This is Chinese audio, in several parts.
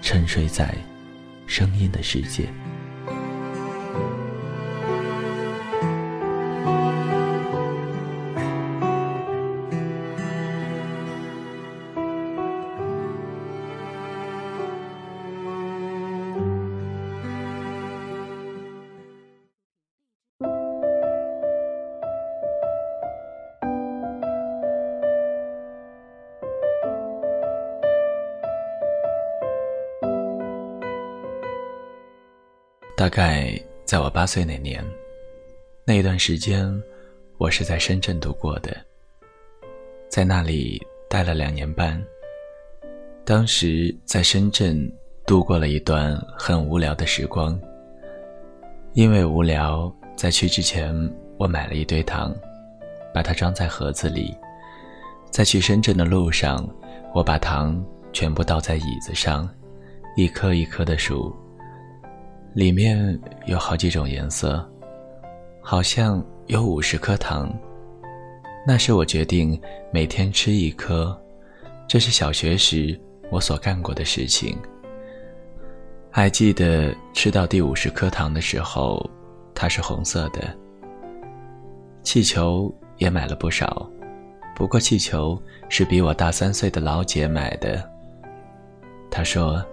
沉睡在声音的世界。大概在我八岁那年，那一段时间，我是在深圳度过的，在那里待了两年半。当时在深圳度过了一段很无聊的时光，因为无聊，在去之前我买了一堆糖，把它装在盒子里，在去深圳的路上，我把糖全部倒在椅子上，一颗一颗的数。里面有好几种颜色，好像有五十颗糖。那时我决定每天吃一颗，这是小学时我所干过的事情。还记得吃到第五十颗糖的时候，它是红色的。气球也买了不少，不过气球是比我大三岁的老姐买的。她说，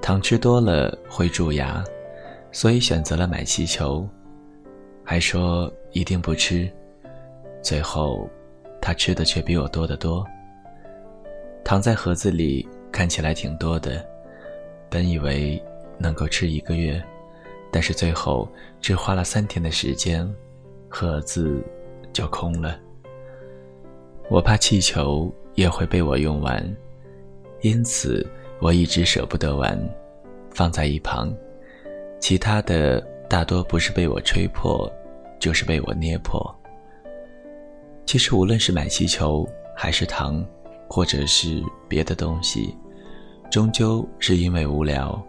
糖吃多了会蛀牙。所以选择了买气球，还说一定不吃，最后他吃的却比我多得多。糖在盒子里看起来挺多的，本以为能够吃一个月，但是最后只花了三天的时间，盒子就空了。我怕气球也会被我用完，因此我一直舍不得玩，放在一旁。其他的大多不是被我吹破，就是被我捏破。其实无论是买气球，还是糖，或者是别的东西，终究是因为无聊。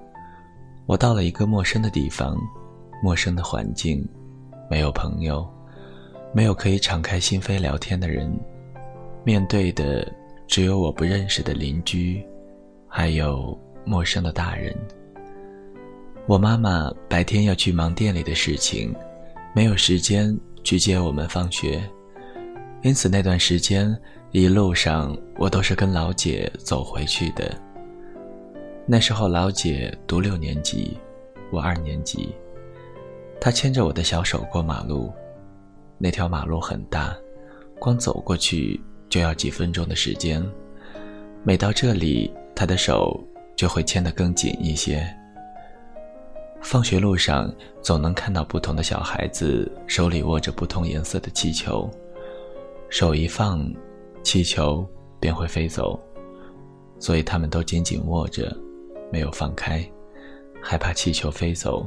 我到了一个陌生的地方，陌生的环境，没有朋友，没有可以敞开心扉聊天的人，面对的只有我不认识的邻居，还有陌生的大人。我妈妈白天要去忙店里的事情，没有时间去接我们放学，因此那段时间一路上我都是跟老姐走回去的。那时候老姐读六年级，我二年级，她牵着我的小手过马路，那条马路很大，光走过去就要几分钟的时间，每到这里，她的手就会牵得更紧一些。放学路上，总能看到不同的小孩子手里握着不同颜色的气球，手一放，气球便会飞走，所以他们都紧紧握着，没有放开，害怕气球飞走，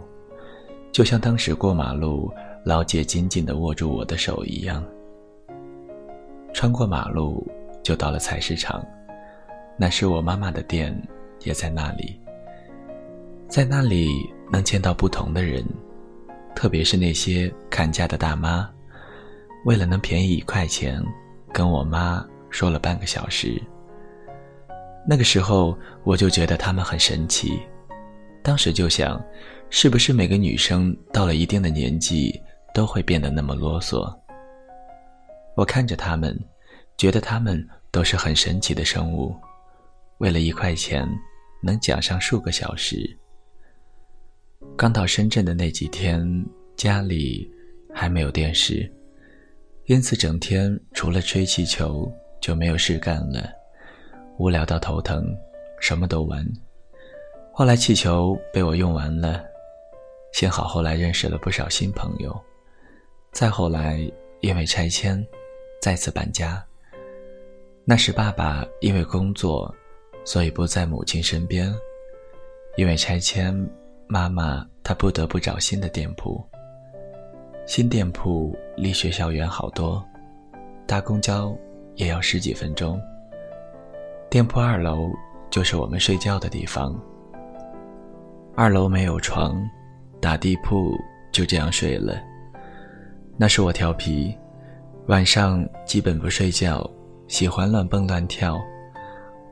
就像当时过马路，老姐紧紧地握住我的手一样。穿过马路，就到了菜市场，那是我妈妈的店也在那里。在那里能见到不同的人，特别是那些看家的大妈，为了能便宜一块钱，跟我妈说了半个小时。那个时候我就觉得他们很神奇，当时就想，是不是每个女生到了一定的年纪都会变得那么啰嗦？我看着他们，觉得他们都是很神奇的生物，为了一块钱能讲上数个小时。刚到深圳的那几天，家里还没有电视，因此整天除了吹气球就没有事干了，无聊到头疼，什么都玩。后来气球被我用完了，幸好后来认识了不少新朋友。再后来因为拆迁，再次搬家。那时爸爸因为工作，所以不在母亲身边。因为拆迁，妈妈她不得不找新的店铺。新店铺离学校远好多，搭公交也要十几分钟。店铺二楼就是我们睡觉的地方。二楼没有床，打地铺就这样睡了。那是我调皮，晚上基本不睡觉，喜欢乱蹦乱跳。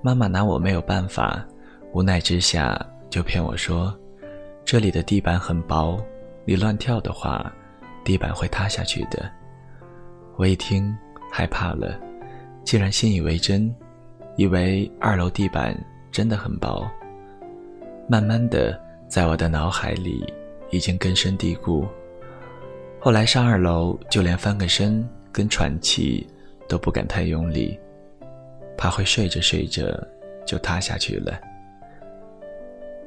妈妈拿我没有办法，无奈之下。就骗我说，这里的地板很薄，你乱跳的话，地板会塌下去的。我一听害怕了，竟然信以为真，以为二楼地板真的很薄。慢慢的，在我的脑海里已经根深蒂固。后来上二楼，就连翻个身跟喘气都不敢太用力，怕会睡着睡着就塌下去了。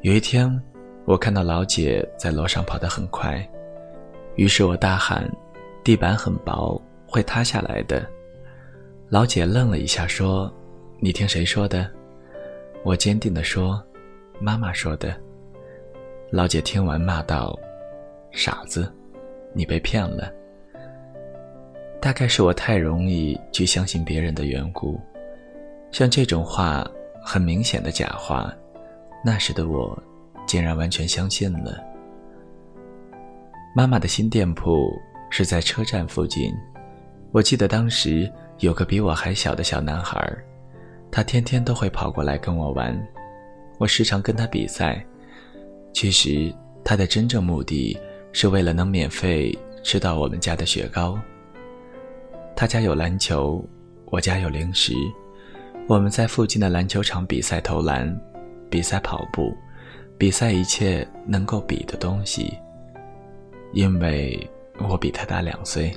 有一天，我看到老姐在楼上跑得很快，于是我大喊：“地板很薄，会塌下来的。”老姐愣了一下，说：“你听谁说的？”我坚定地说：“妈妈说的。”老姐听完骂道：“傻子，你被骗了。”大概是我太容易去相信别人的缘故，像这种话，很明显的假话。那时的我，竟然完全相信了。妈妈的新店铺是在车站附近，我记得当时有个比我还小的小男孩，他天天都会跑过来跟我玩，我时常跟他比赛。其实他的真正目的是为了能免费吃到我们家的雪糕。他家有篮球，我家有零食，我们在附近的篮球场比赛投篮。比赛跑步，比赛一切能够比的东西。因为我比他大两岁，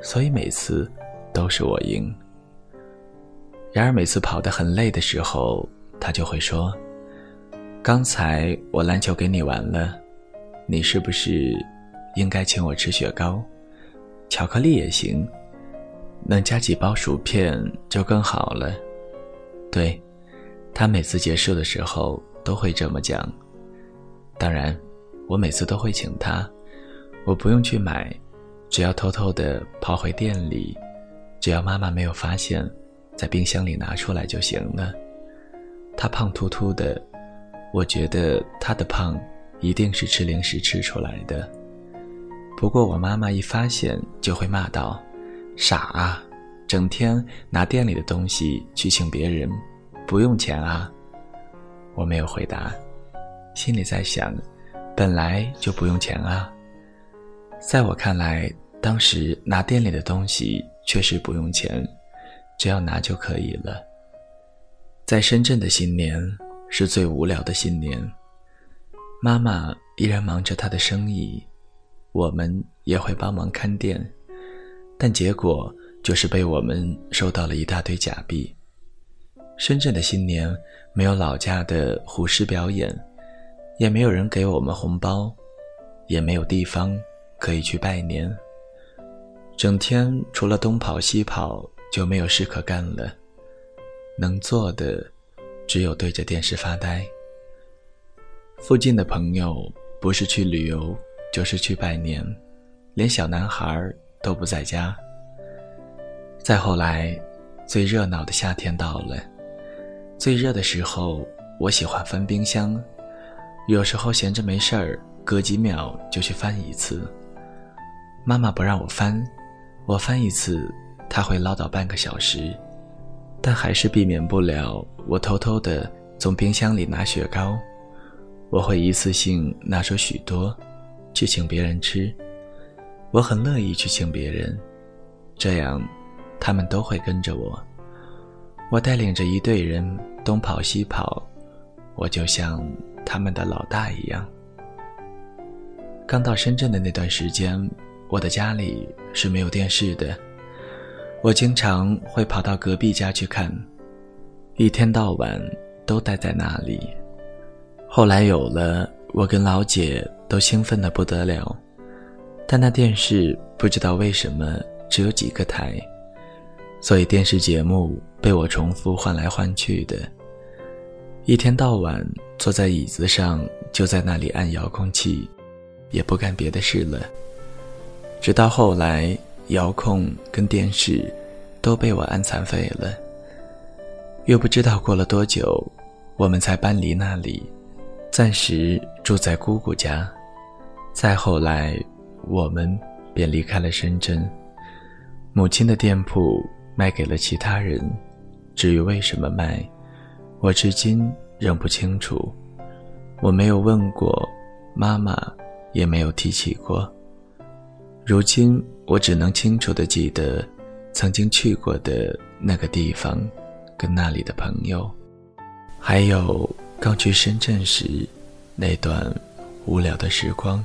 所以每次都是我赢。然而每次跑得很累的时候，他就会说：“刚才我篮球给你玩了，你是不是应该请我吃雪糕？巧克力也行，能加几包薯片就更好了。”对。他每次结束的时候都会这么讲。当然，我每次都会请他，我不用去买，只要偷偷的跑回店里，只要妈妈没有发现，在冰箱里拿出来就行了。他胖秃秃的，我觉得他的胖一定是吃零食吃出来的。不过我妈妈一发现就会骂道：“傻啊，整天拿店里的东西去请别人。”不用钱啊，我没有回答，心里在想，本来就不用钱啊。在我看来，当时拿店里的东西确实不用钱，只要拿就可以了。在深圳的新年是最无聊的新年，妈妈依然忙着她的生意，我们也会帮忙看店，但结果就是被我们收到了一大堆假币。深圳的新年没有老家的虎狮表演，也没有人给我们红包，也没有地方可以去拜年。整天除了东跑西跑，就没有事可干了。能做的只有对着电视发呆。附近的朋友不是去旅游，就是去拜年，连小男孩都不在家。再后来，最热闹的夏天到了。最热的时候，我喜欢翻冰箱，有时候闲着没事儿，隔几秒就去翻一次。妈妈不让我翻，我翻一次，她会唠叨半个小时，但还是避免不了我偷偷的从冰箱里拿雪糕。我会一次性拿出许多，去请别人吃。我很乐意去请别人，这样，他们都会跟着我。我带领着一队人东跑西跑，我就像他们的老大一样。刚到深圳的那段时间，我的家里是没有电视的，我经常会跑到隔壁家去看，一天到晚都待在那里。后来有了，我跟老姐都兴奋的不得了，但那电视不知道为什么只有几个台，所以电视节目被我重复换来换去的，一天到晚坐在椅子上就在那里按遥控器。也不干别的事了。直到后来，遥控跟电视都被我按残废了。又不知道过了多久，我们才搬离那里，暂时住在姑姑家。再后来，我们便离开了深圳。母亲的店铺卖给了其他人，至于为什么卖，我至今仍不清楚。我没有问过妈妈。也没有提起过。如今我只能清楚的记得，曾经去过的那个地方，跟那里的朋友，还有刚去深圳时那段无聊的时光。